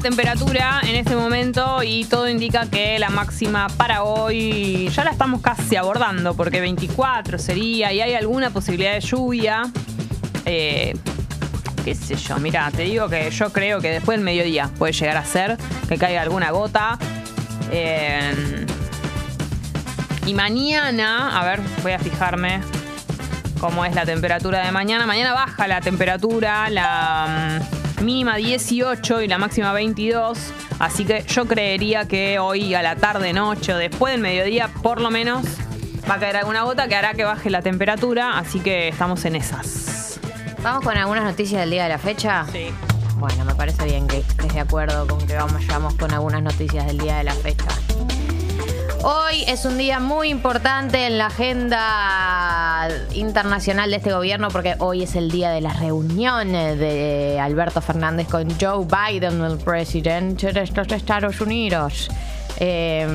temperatura en este momento y todo indica que la máxima para hoy ya la estamos casi abordando porque 24 sería y hay alguna posibilidad de lluvia. Eh, qué sé yo, mira, te digo que yo creo que después del mediodía puede llegar a ser que caiga alguna gota. Eh, y mañana, a ver, voy a fijarme cómo es la temperatura de mañana. Mañana baja la temperatura, la mm, mínima 18 y la máxima 22. Así que yo creería que hoy a la tarde, noche o después del mediodía, por lo menos, va a caer alguna gota que hará que baje la temperatura. Así que estamos en esas. Vamos con algunas noticias del día de la fecha. Sí. Bueno, me parece bien que estés de acuerdo con que vamos, vamos con algunas noticias del día de la fecha. Hoy es un día muy importante en la agenda internacional de este gobierno porque hoy es el día de las reuniones de Alberto Fernández con Joe Biden, el presidente de estos Estados Unidos. Eh,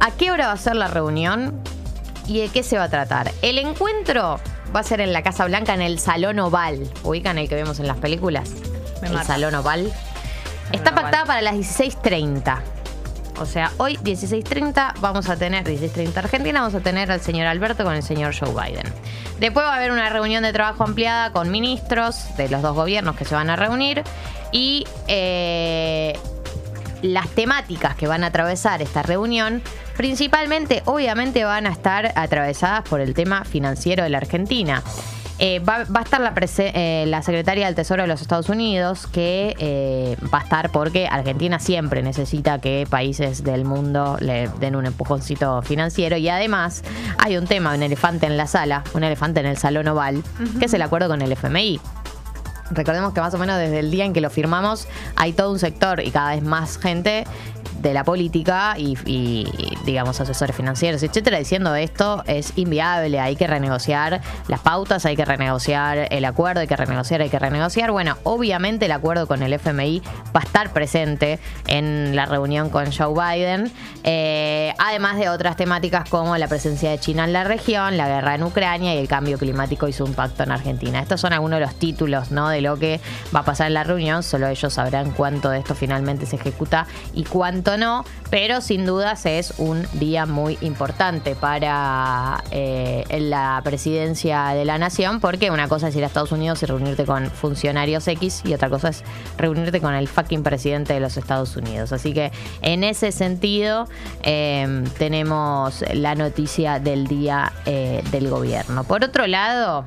¿A qué hora va a ser la reunión y de qué se va a tratar? El encuentro va a ser en la Casa Blanca, en el Salón Oval. ¿Ubican el que vemos en las películas? Me el mata. Salón Oval. Está Oval. pactada para las 16.30. O sea, hoy 16.30 vamos a tener, 16.30 Argentina, vamos a tener al señor Alberto con el señor Joe Biden. Después va a haber una reunión de trabajo ampliada con ministros de los dos gobiernos que se van a reunir y eh, las temáticas que van a atravesar esta reunión, principalmente, obviamente, van a estar atravesadas por el tema financiero de la Argentina. Eh, va, va a estar la, prese- eh, la secretaria del Tesoro de los Estados Unidos, que eh, va a estar porque Argentina siempre necesita que países del mundo le den un empujoncito financiero. Y además hay un tema, un elefante en la sala, un elefante en el salón oval, que es el acuerdo con el FMI. Recordemos que más o menos desde el día en que lo firmamos hay todo un sector y cada vez más gente de la política y, digamos asesores financieros, etcétera, diciendo esto es inviable, hay que renegociar las pautas, hay que renegociar el acuerdo, hay que renegociar, hay que renegociar. Bueno, obviamente el acuerdo con el FMI va a estar presente en la reunión con Joe Biden, eh, además de otras temáticas como la presencia de China en la región, la guerra en Ucrania y el cambio climático y su impacto en Argentina. Estos son algunos de los títulos ¿no? de lo que va a pasar en la reunión, solo ellos sabrán cuánto de esto finalmente se ejecuta y cuánto no, pero sin dudas es un día muy importante para eh, la presidencia de la nación, porque una cosa es ir a Estados Unidos y reunirte con funcionarios X y otra cosa es reunirte con el fucking presidente de los Estados Unidos. Así que en ese sentido eh, tenemos la noticia del día eh, del gobierno. Por otro lado,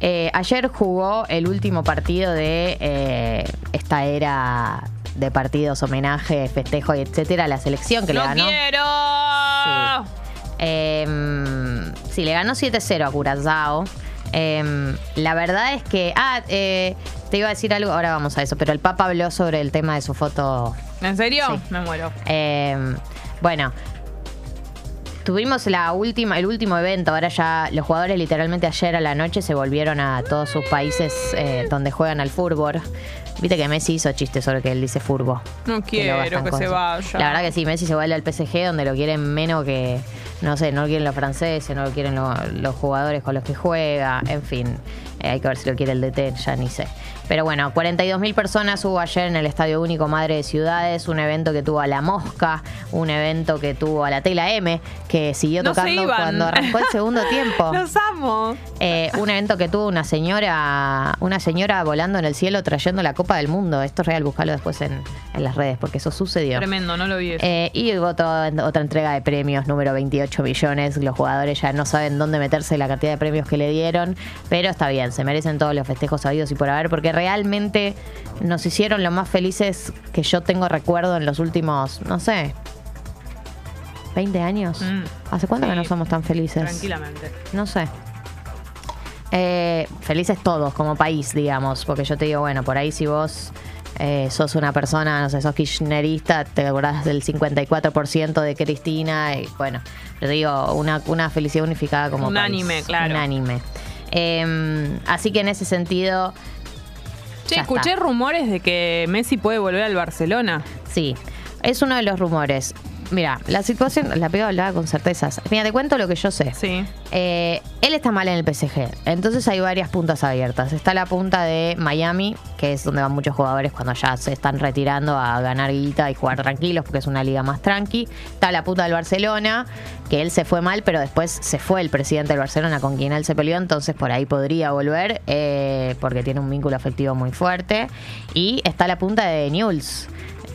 eh, ayer jugó el último partido de esta era de partidos, homenaje, festejo y etcétera, a la selección que le ¡No ganó. quiero! Sí. Eh, sí, le ganó 7-0 a Curazao. Eh, la verdad es que. Ah, eh, te iba a decir algo, ahora vamos a eso, pero el Papa habló sobre el tema de su foto. ¿En serio? Sí. Me muero. Eh, bueno. Tuvimos la última, el último evento, ahora ya los jugadores literalmente ayer a la noche se volvieron a todos sus países eh, donde juegan al fútbol. Viste que Messi hizo chistes sobre que él dice furbo. No quiero que se vaya. La verdad que sí, Messi se vuelve al PSG donde lo quieren menos que, no sé, no lo quieren los franceses, no lo quieren lo- los jugadores con los que juega, en fin. Eh, hay que ver si lo quiere el DT, ya ni sé. Pero bueno, 42.000 personas hubo ayer en el Estadio Único Madre de Ciudades, un evento que tuvo a La Mosca, un evento que tuvo a la Tela M, que siguió No tocando cuando arrancó el segundo tiempo. Los amo. Eh, un evento que tuvo una señora, una señora volando en el cielo trayendo la Copa del Mundo. Esto es real, buscalo después en, en las redes, porque eso sucedió. Tremendo, no lo vi. Eh, y hubo toda- otra entrega de premios, número 28 millones. Los jugadores ya no saben dónde meterse la cantidad de premios que le dieron, pero está bien, se merecen todos los festejos sabidos y por haber, porque realmente nos hicieron lo más felices que yo tengo recuerdo en los últimos, no sé, 20 años. Mm. ¿Hace cuánto Sí. que no somos tan felices? Tranquilamente. No sé. Eh, felices todos como país, digamos, porque yo te digo, bueno, por ahí si vos eh, sos una persona, no sé, sos kirchnerista, te acordás del 54% de Cristina, y bueno, yo digo, una, una felicidad unificada como Unánime, país. claro. Unánime. Eh, así que en ese sentido, Che, escuché está. rumores de que Messi puede volver al Barcelona. sí, es uno de los rumores. Mira, la situación, la pego hablaba con certezas. Mira, te cuento lo que yo sé. Sí. Eh, él está mal en el PSG, entonces hay varias puntas abiertas. Está la punta de Miami, que es donde van muchos jugadores cuando ya se están retirando a ganar guita y jugar tranquilos, porque es una liga más tranqui. Está la punta del Barcelona, que él se fue mal, pero después se fue el presidente del Barcelona con quien él se peleó, entonces por ahí podría volver, eh, porque tiene un vínculo afectivo muy fuerte. Y está la punta de Newell's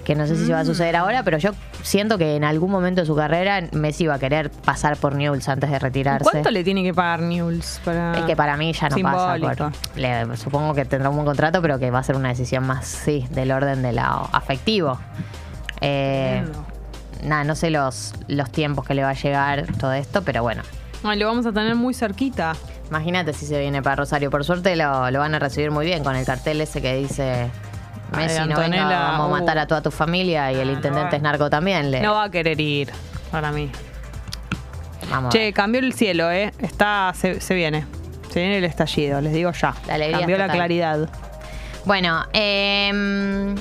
que no sé si se va a suceder Mm. ahora, pero yo siento que en algún momento de su carrera Messi va a querer pasar por Newell's antes de retirarse. ¿Cuánto le tiene que pagar Newell's para.? Es que para mí ya no Simbólico. pasa por. le- supongo que tendrá un buen contrato, pero que va a ser una decisión más, sí, del orden de la afectivo. Eh, nada, no sé los, los tiempos que le va a llegar todo esto, pero bueno. Ay, lo vamos a tener muy cerquita. Imagínate si se viene para Rosario. Por suerte lo, lo van a recibir muy bien con el cartel ese que dice Ay, Messi no venga, vamos a matar uh. a toda tu familia y el intendente es narco también. Le, No va a querer ir para mí. vamos Che, cambió el cielo, ¿eh? Está, se, se viene. Se viene el estallido, les digo ya. La cambió la claridad. Bueno, em,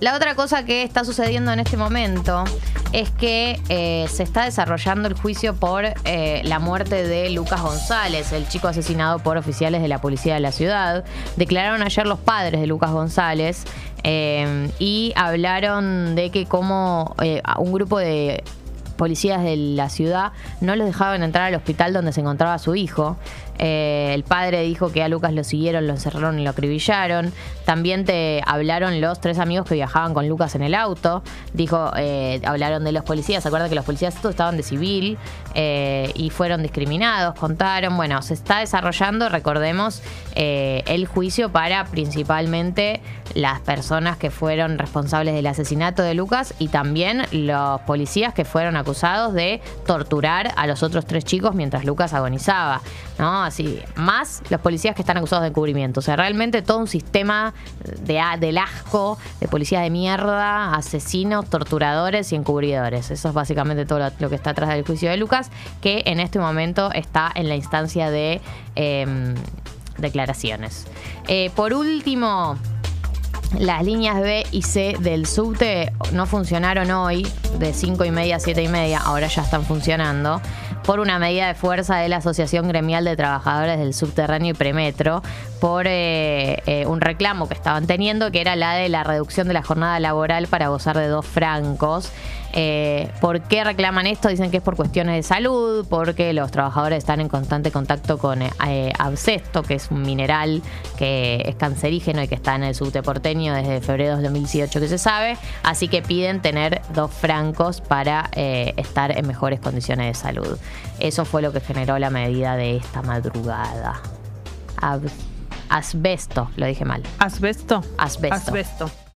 la otra cosa que está sucediendo en este momento es que eh, se está desarrollando el juicio por eh, la muerte de Lucas González, el chico asesinado por oficiales de la policía de la ciudad. Declararon ayer los padres de Lucas González em, y hablaron de que como eh, un grupo de policías de la ciudad no los dejaban entrar al hospital donde se encontraba su hijo. Eh, el padre dijo que a Lucas lo siguieron, lo encerraron y lo acribillaron. También te hablaron los tres amigos que viajaban con Lucas en el auto. Dijo, eh, hablaron de los policías. ¿Se acuerdan que los policías todos estaban de civil eh, y fueron discriminados? Contaron. Bueno, se está desarrollando, recordemos, eh, el juicio para principalmente las personas que fueron responsables del asesinato de Lucas y también los policías que fueron acusados de torturar a los otros tres chicos mientras Lucas agonizaba. ¿no? Más los policías que están acusados de encubrimiento. O sea, realmente todo un sistema de, del asco, de policías de mierda, asesinos, torturadores y encubridores. Eso es básicamente todo lo, lo que está atrás del juicio de Lucas, que en este momento está en la instancia de em, declaraciones. Eh, por último, las líneas B y C del subte no funcionaron hoy, de 5 y media a 7 y media, ahora ya están funcionando, por una medida de fuerza de la Asociación Gremial de Trabajadores del Subterráneo y Premetro, por eh, eh, un reclamo que estaban teniendo, que era la de la reducción de la jornada laboral para gozar de dos francos. Eh, ¿Por qué reclaman esto? Dicen que es por cuestiones de salud, porque los trabajadores están en constante contacto con abscesto, que es un mineral que es cancerígeno y que está en el subte porteño desde febrero de 2018 que se sabe. Así que piden tener dos francos para eh, estar en mejores condiciones de salud. Eso fue lo que generó la medida de esta madrugada. Ab- asbesto, lo dije mal. ¿Asbesto? Asbesto. Asbesto.